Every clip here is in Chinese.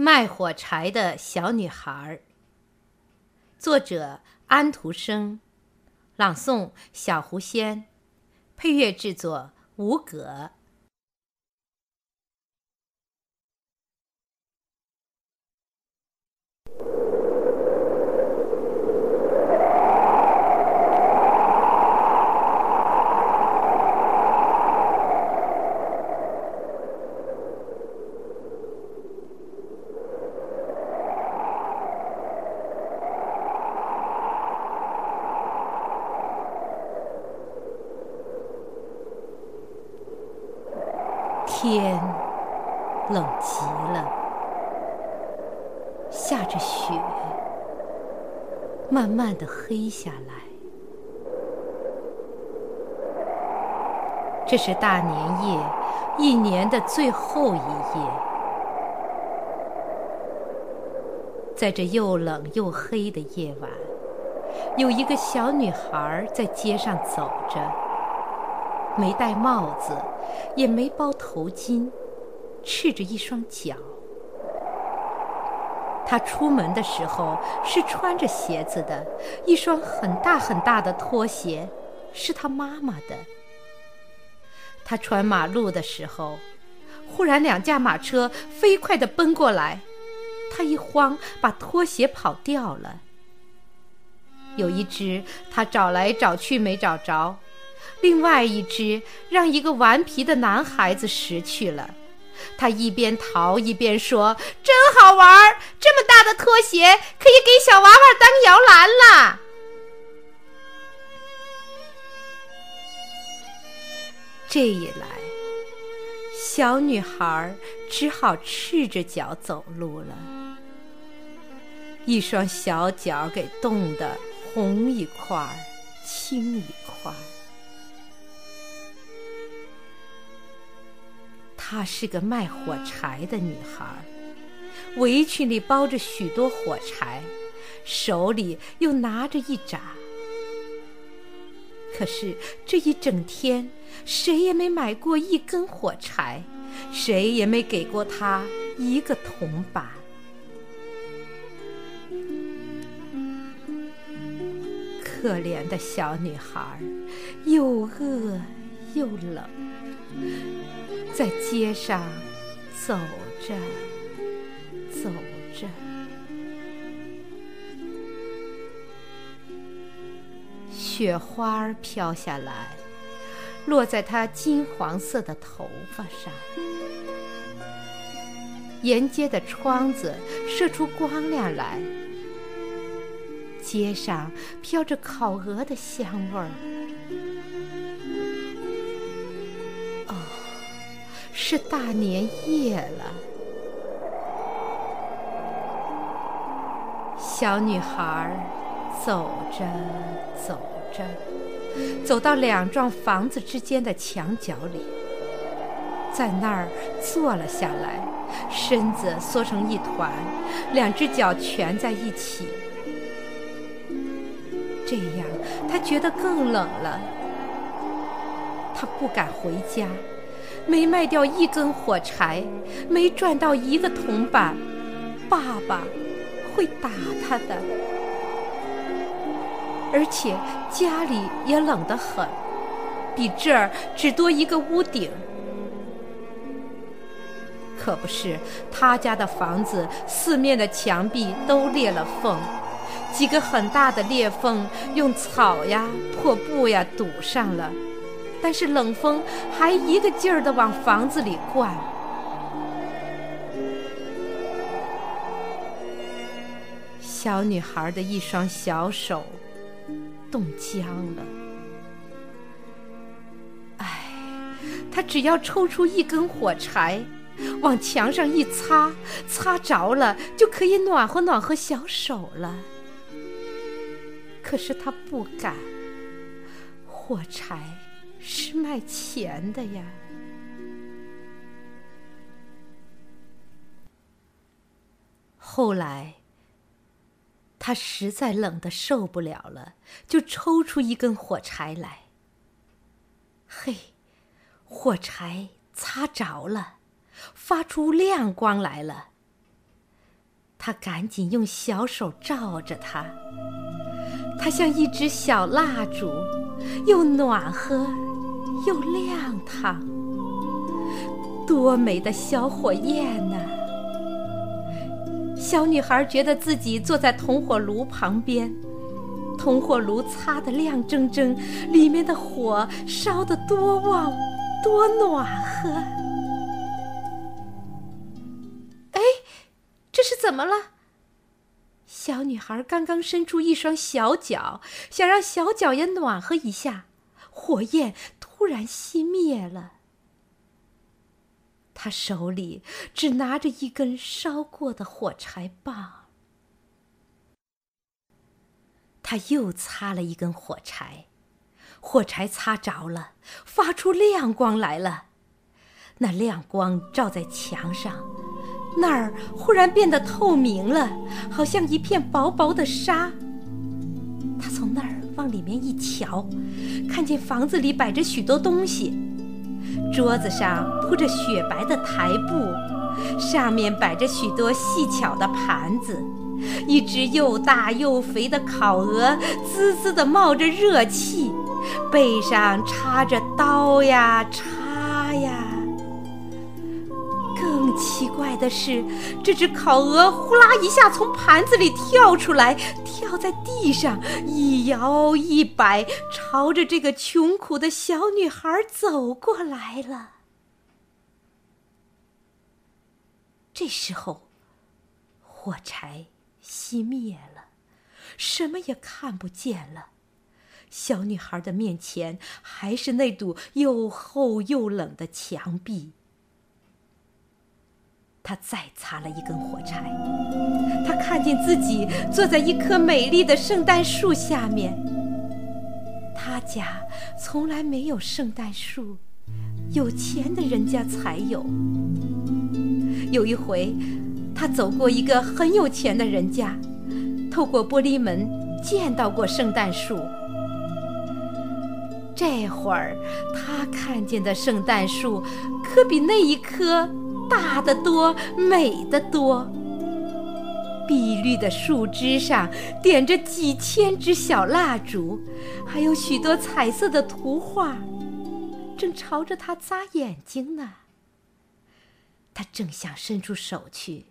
卖火柴的小女孩。作者：安徒生，朗诵：小狐仙，配乐制作：吴葛。天冷极了，下着雪，慢慢的黑下来。这是大年夜，一年的最后一夜。在这又冷又黑的夜晚，有一个小女孩在街上走着。没戴帽子，也没包头巾，赤着一双脚。他出门的时候是穿着鞋子的，一双很大很大的拖鞋，是他妈妈的。他穿马路的时候，忽然两架马车飞快地奔过来，他一慌，把拖鞋跑掉了。有一只，他找来找去没找着。另外一只让一个顽皮的男孩子拾去了，他一边逃一边说：“真好玩儿，这么大的拖鞋可以给小娃娃当摇篮啦。”这一来，小女孩只好赤着脚走路了，一双小脚给冻得红一块儿，青一块儿。她是个卖火柴的女孩，围裙里包着许多火柴，手里又拿着一扎。可是这一整天，谁也没买过一根火柴，谁也没给过她一个铜板。可怜的小女孩，又饿又冷。在街上走着走着，雪花飘下来，落在她金黄色的头发上。沿街的窗子射出光亮来，街上飘着烤鹅的香味儿。是大年夜了，小女孩走着走着，走到两幢房子之间的墙角里，在那儿坐了下来，身子缩成一团，两只脚蜷在一起。这样，她觉得更冷了，她不敢回家。没卖掉一根火柴，没赚到一个铜板，爸爸会打他的。而且家里也冷得很，比这儿只多一个屋顶。可不是，他家的房子四面的墙壁都裂了缝，几个很大的裂缝用草呀、破布呀堵上了。但是冷风还一个劲儿地往房子里灌，小女孩的一双小手冻僵了。唉，她只要抽出一根火柴，往墙上一擦，擦着了就可以暖和暖和小手了。可是她不敢，火柴。是卖钱的呀。后来，他实在冷得受不了了，就抽出一根火柴来。嘿，火柴擦着了，发出亮光来了。她赶紧用小手照着它，它像一支小蜡烛，又暖和又亮堂，多美的小火焰呐！小女孩觉得自己坐在铜火炉旁边，铜火炉擦得亮铮铮，里面的火烧得多旺，多暖和。哎，这是怎么了？小女孩刚刚伸出一双小脚，想让小脚也暖和一下，火焰忽然熄灭了。他手里只拿着一根烧过的火柴棒，他又擦了一根火柴，火柴擦着了，发出亮光来了。那亮光照在墙上，那儿忽然变得透明了，好像一片薄薄的纱。他从那儿往里面一瞧，看见房子里摆着许多东西。桌子上铺着雪白的台布，上面摆着许多细巧的盘子，一只又大又肥的烤鹅滋滋地冒着热气，背上插着刀呀叉奇怪的是，这只烤鹅呼啦一下从盘子里跳出来，跳在地上，一摇一摆，朝着这个穷苦的小女孩走过来了。这时候，火柴熄灭了，什么也看不见了。小女孩的面前还是那堵又厚又冷的墙壁。他再擦了一根火柴，他看见自己坐在一棵美丽的圣诞树下面。他家从来没有圣诞树，有钱的人家才有。有一回，他走过一个很有钱的人家，透过玻璃门见到过圣诞树。这会儿，他看见的圣诞树可比那一棵。大得多，美得多。碧绿的树枝上点着几千支小蜡烛，还有许多彩色的图画，正朝着他眨眼睛呢。他正想伸出手去，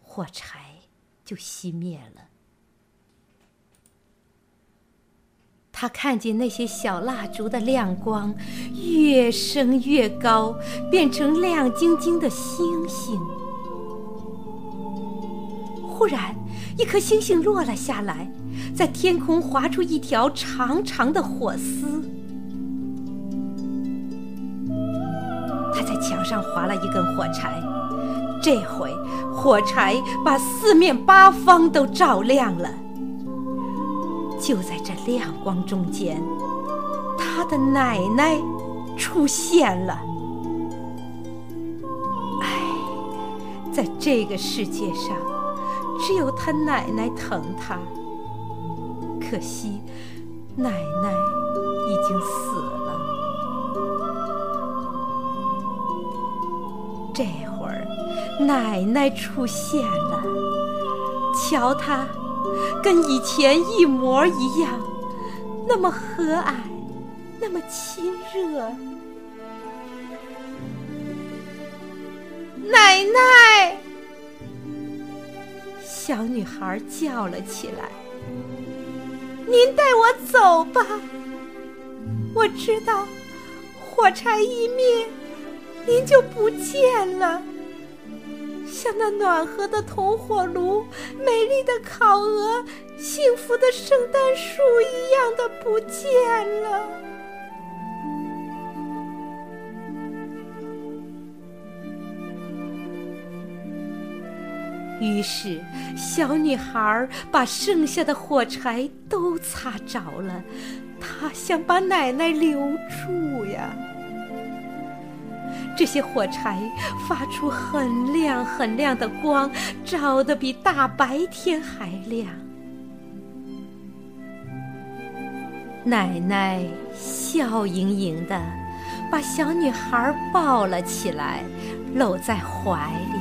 火柴就熄灭了。他看见那些小蜡烛的亮光越升越高，变成亮晶晶的星星。忽然，一颗星星落了下来，在天空划出一条长长的火丝。他在墙上划了一根火柴，这回火柴把四面八方都照亮了。就在这亮光中间，他的奶奶出现了。唉，在这个世界上，只有他奶奶疼他。可惜，奶奶已经死了。这会儿，奶奶出现了，瞧他。跟以前一模一样，那么和蔼，那么亲热。奶奶，小女孩叫了起来：“您带我走吧，我知道，火柴一灭，您就不见了。”像那暖和的铜火炉、美丽的烤鹅、幸福的圣诞树一样的不见了。于是，小女孩把剩下的火柴都擦着了，她想把奶奶留住呀。这些火柴发出很亮很亮的光，照得比大白天还亮。奶奶笑盈盈的把小女孩抱了起来，搂在怀里。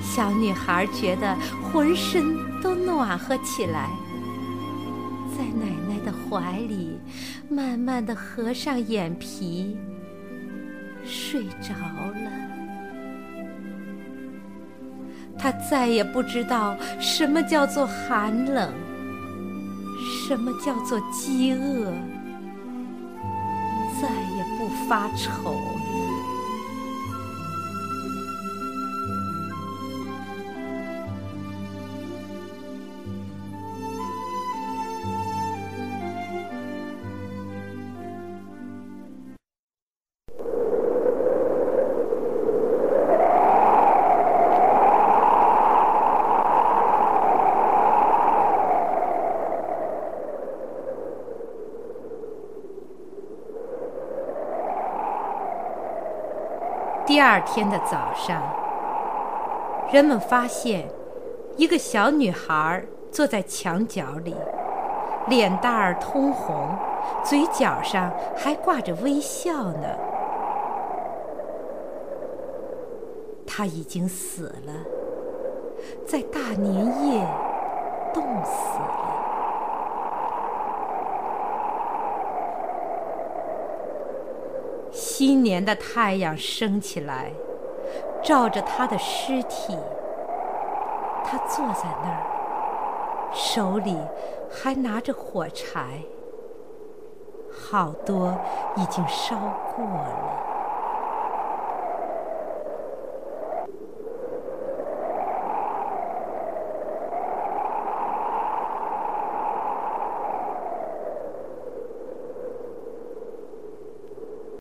小女孩觉得浑身都暖和起来，在奶奶的怀里，慢慢的合上眼皮，睡着了。他再也不知道什么叫做寒冷，什么叫做饥饿，再也不发愁。第二天的早上，人们发现一个小女孩坐在墙角里，脸蛋儿通红，嘴角上还挂着微笑呢。她已经死了，在大年夜冻死了。新年的太阳升起来，照着他的尸体。他坐在那儿，手里还拿着火柴，好多已经烧过了。